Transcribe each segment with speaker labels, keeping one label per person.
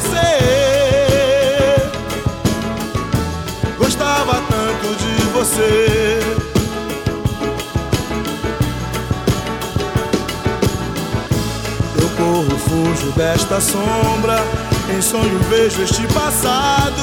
Speaker 1: você. Gostava tanto de você. Eu corro, fujo desta sombra. Em sonho vejo este passado.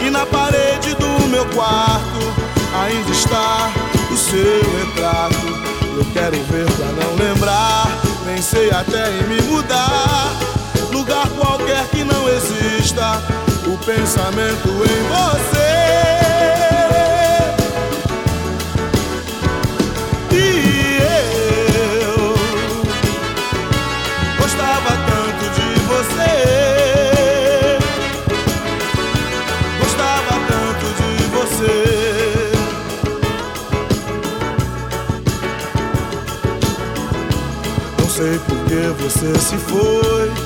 Speaker 1: E na parede do meu quarto ainda está o seu retrato. Eu quero ver pra não lembrar. Pensei até em me mudar. Lugar qualquer que não exista. O pensamento em você. E eu gostava tanto de você. Gostava tanto de você. Não sei por que você se foi.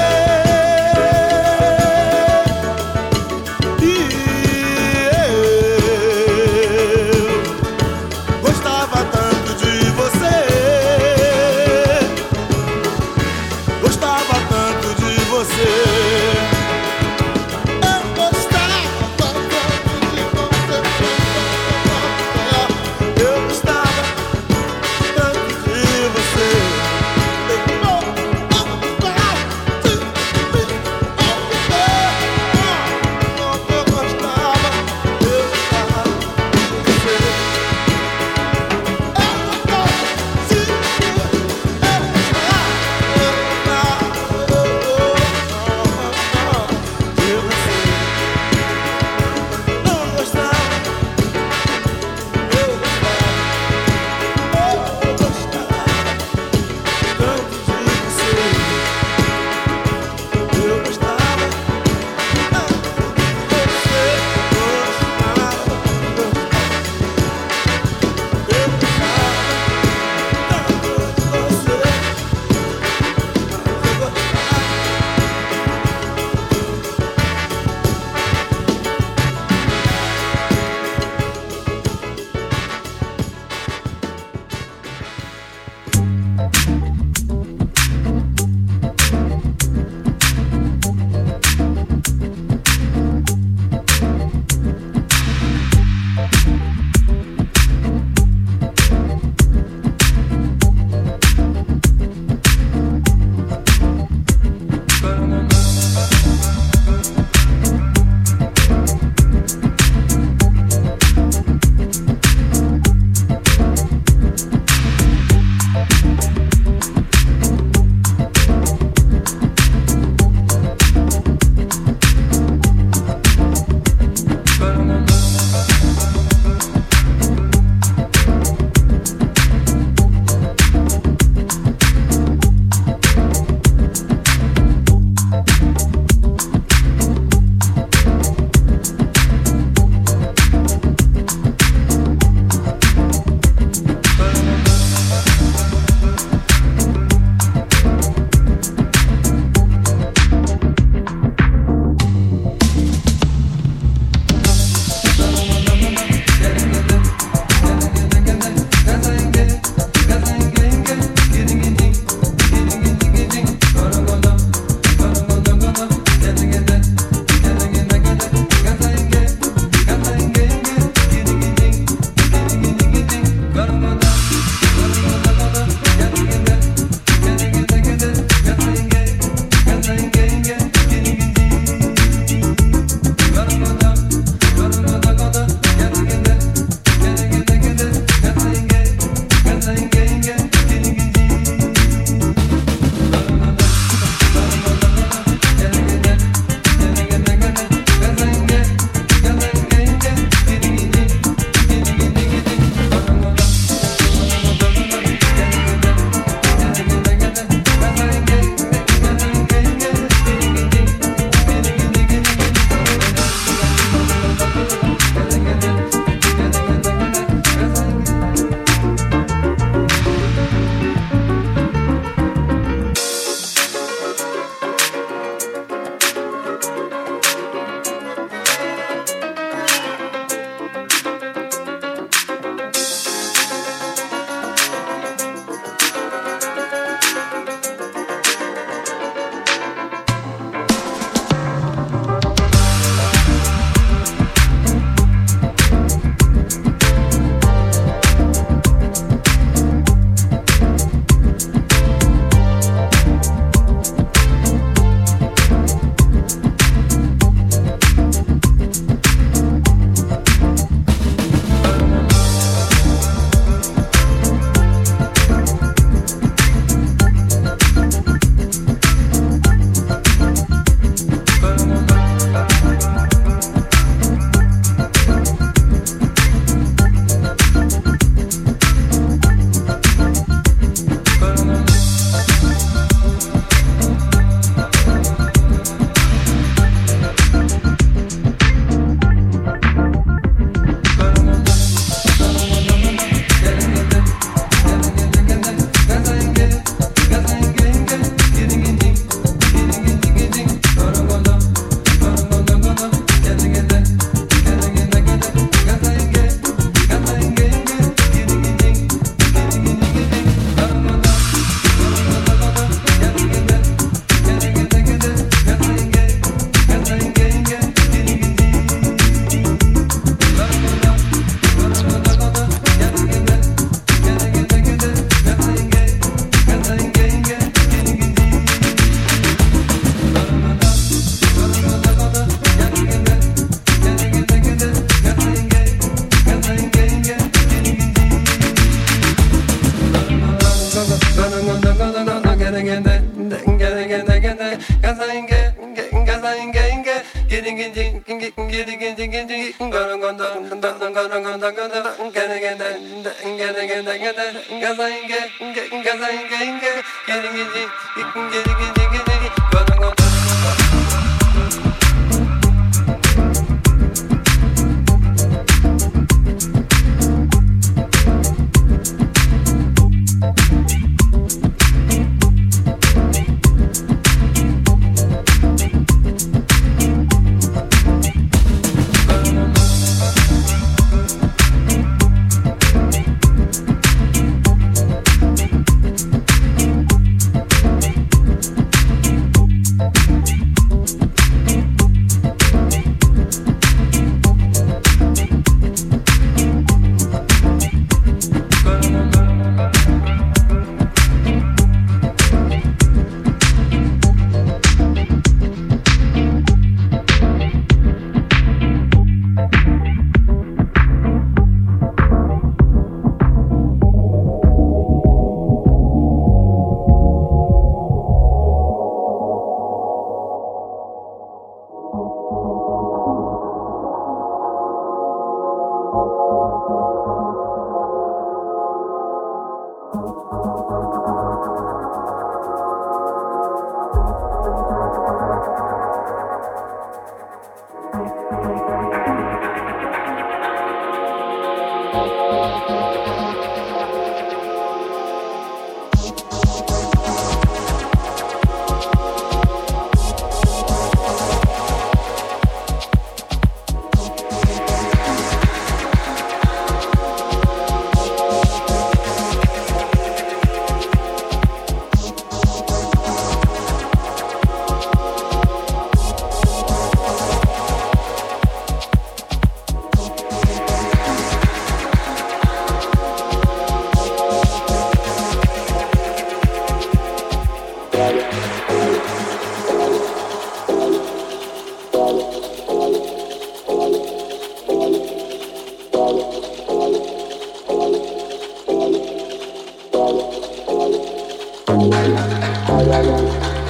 Speaker 2: ay,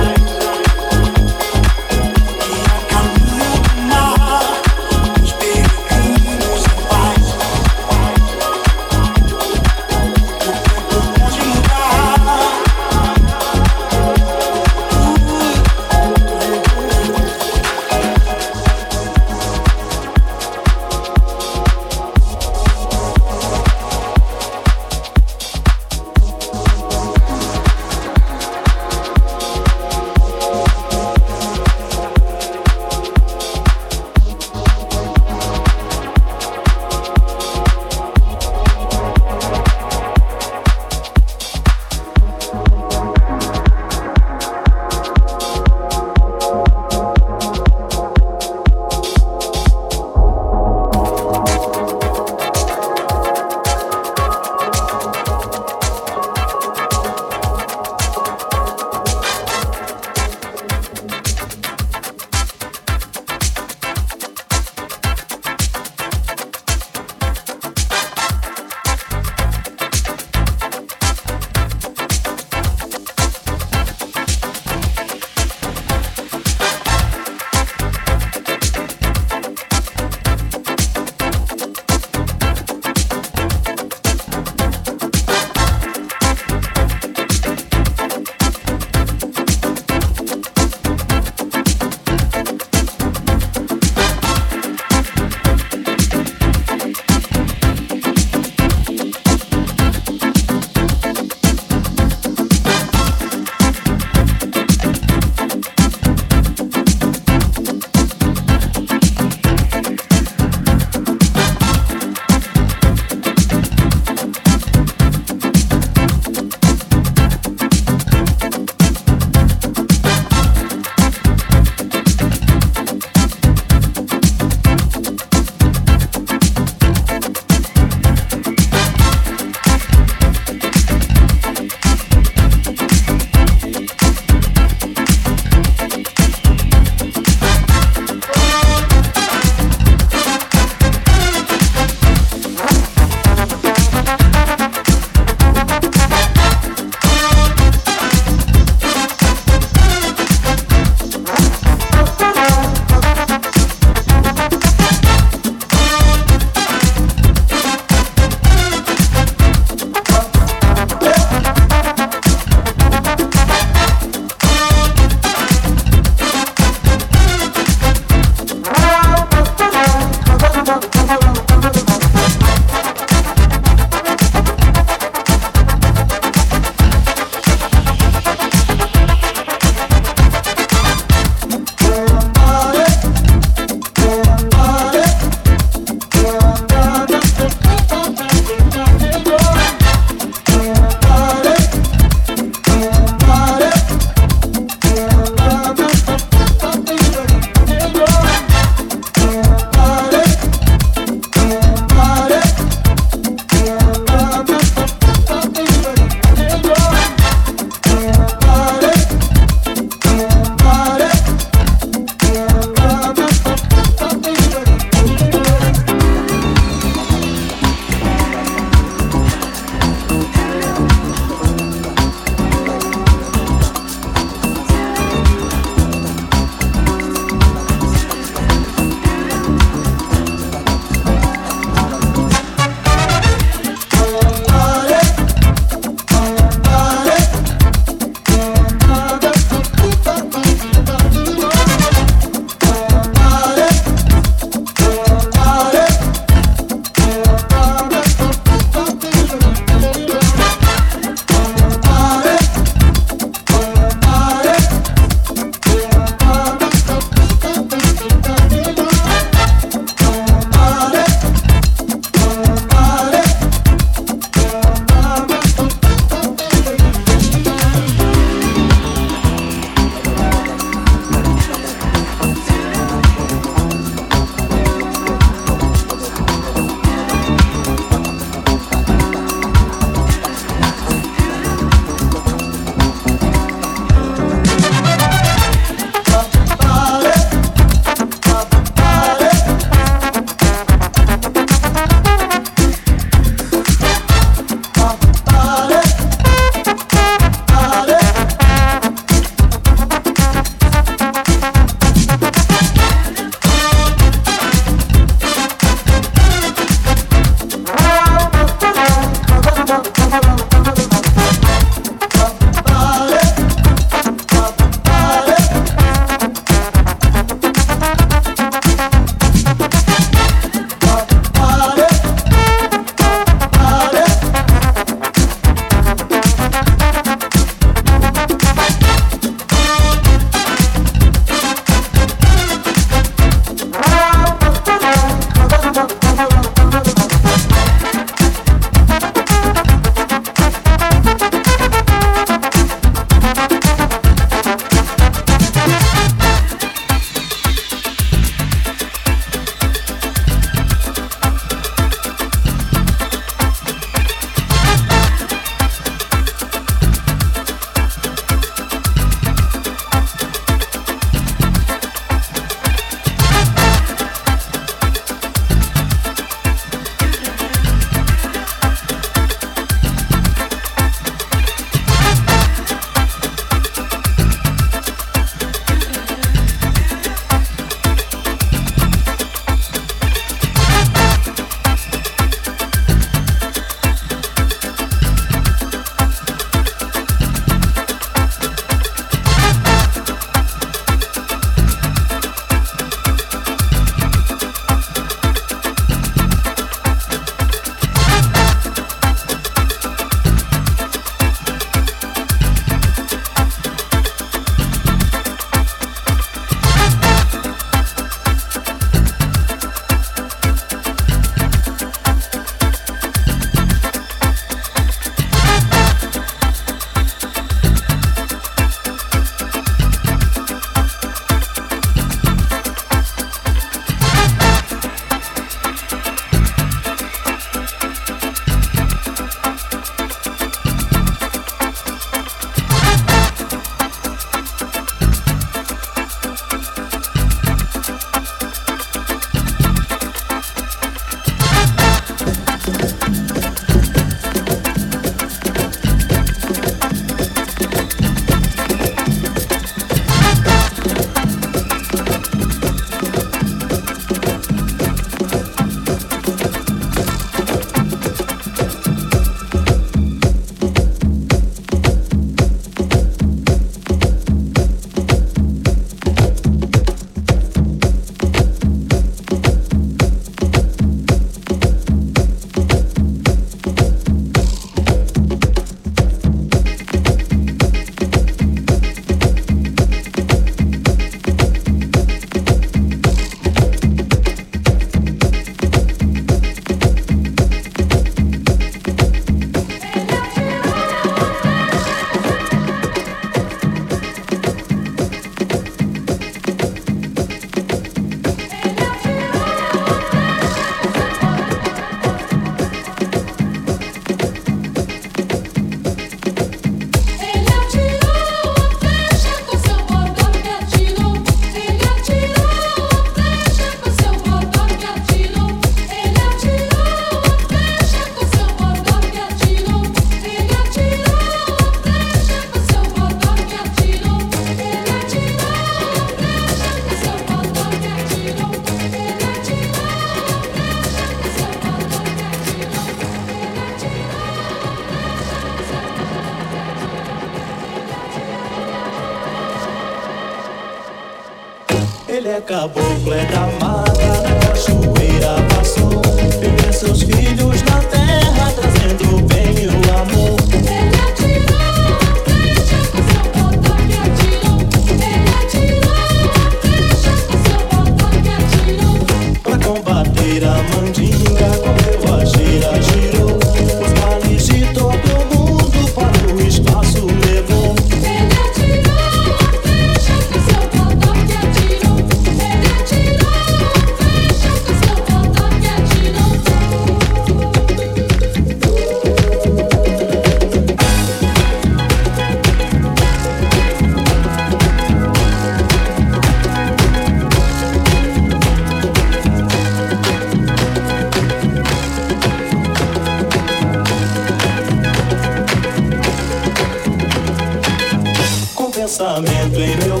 Speaker 2: pensamento em meu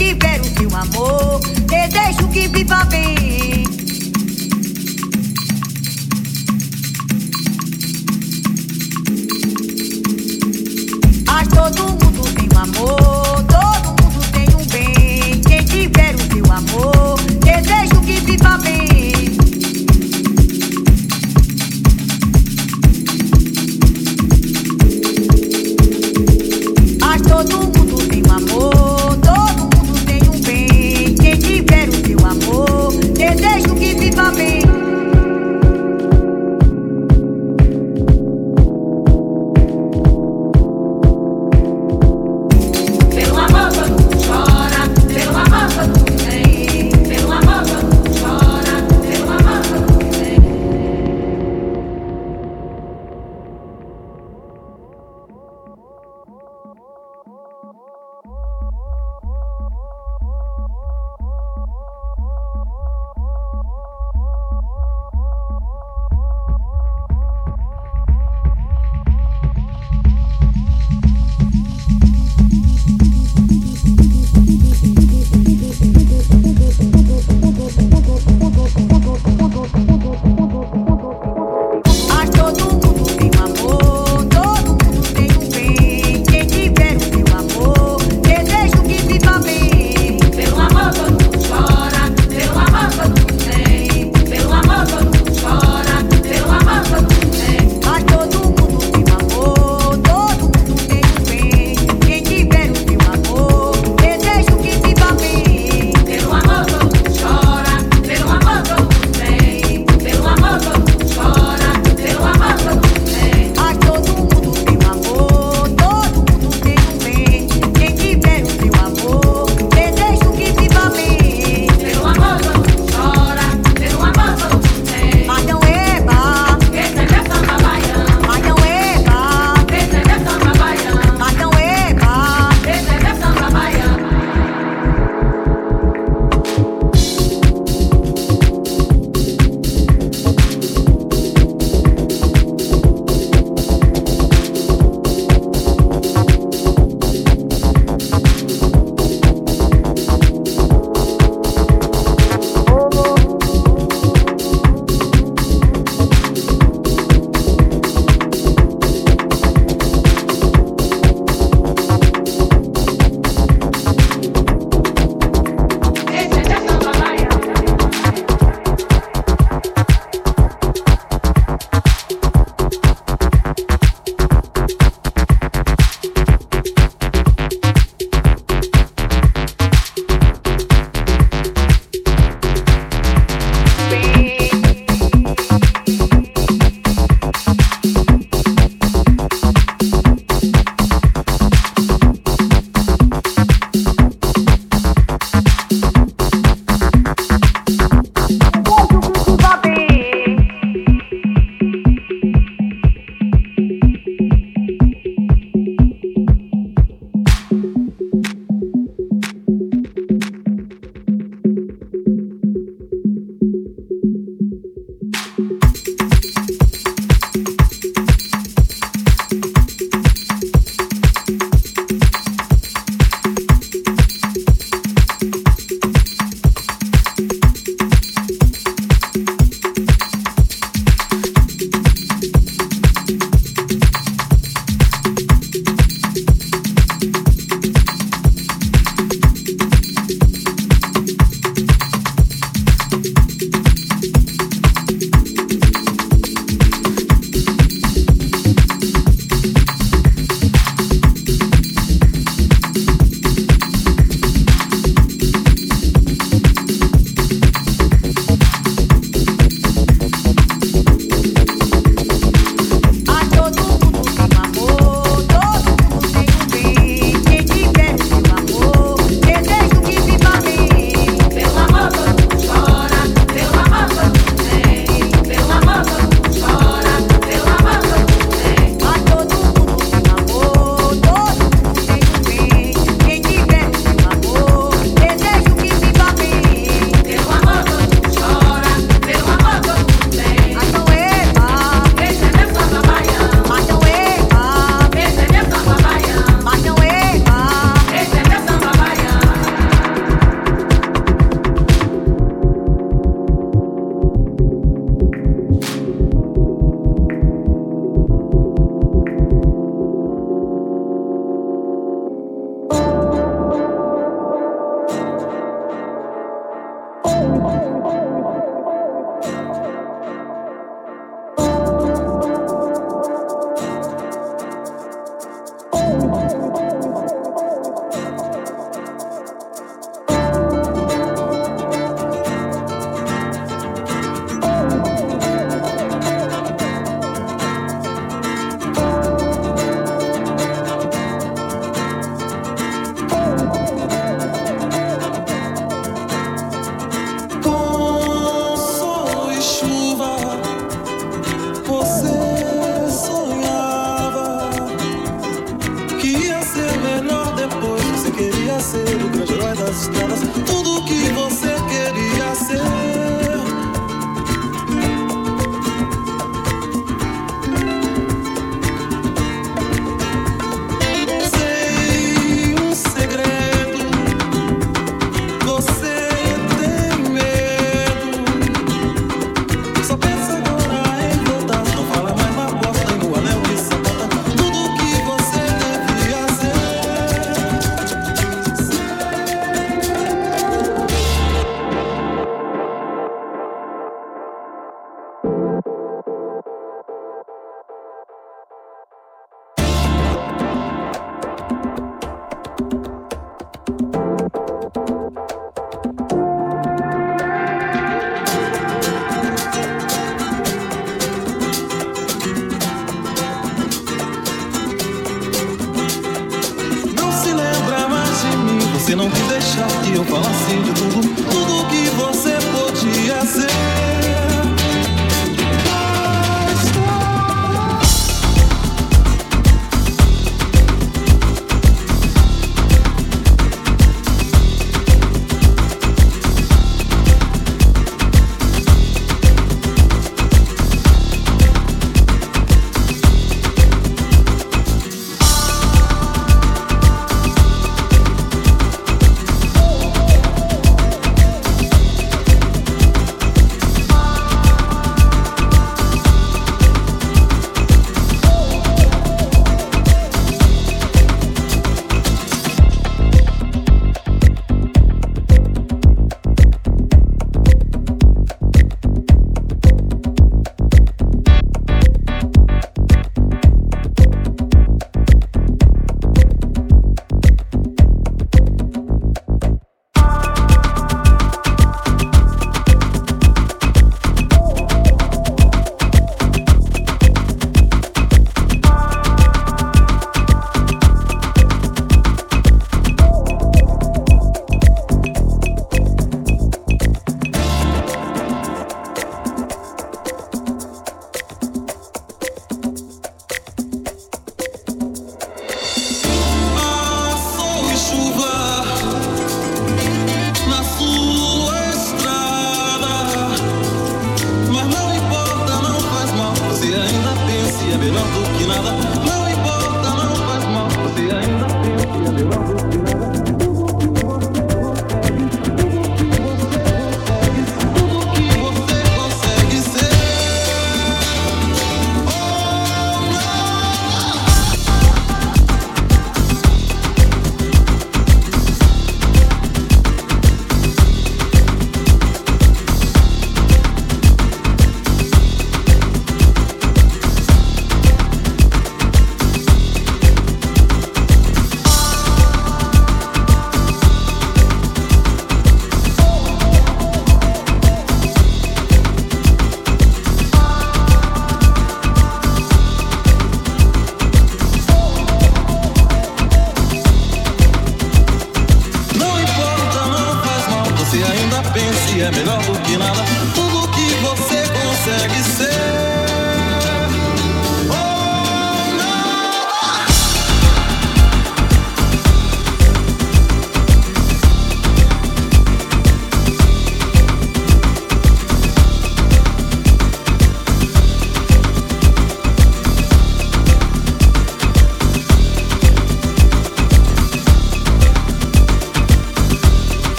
Speaker 3: tiver o seu amor, desejo que viva bem. Mas todo mundo tem um amor, todo mundo tem um bem. Quem tiver o seu amor, desejo que viva bem. Mas todo mundo tem um amor, todo desejo que viva bem.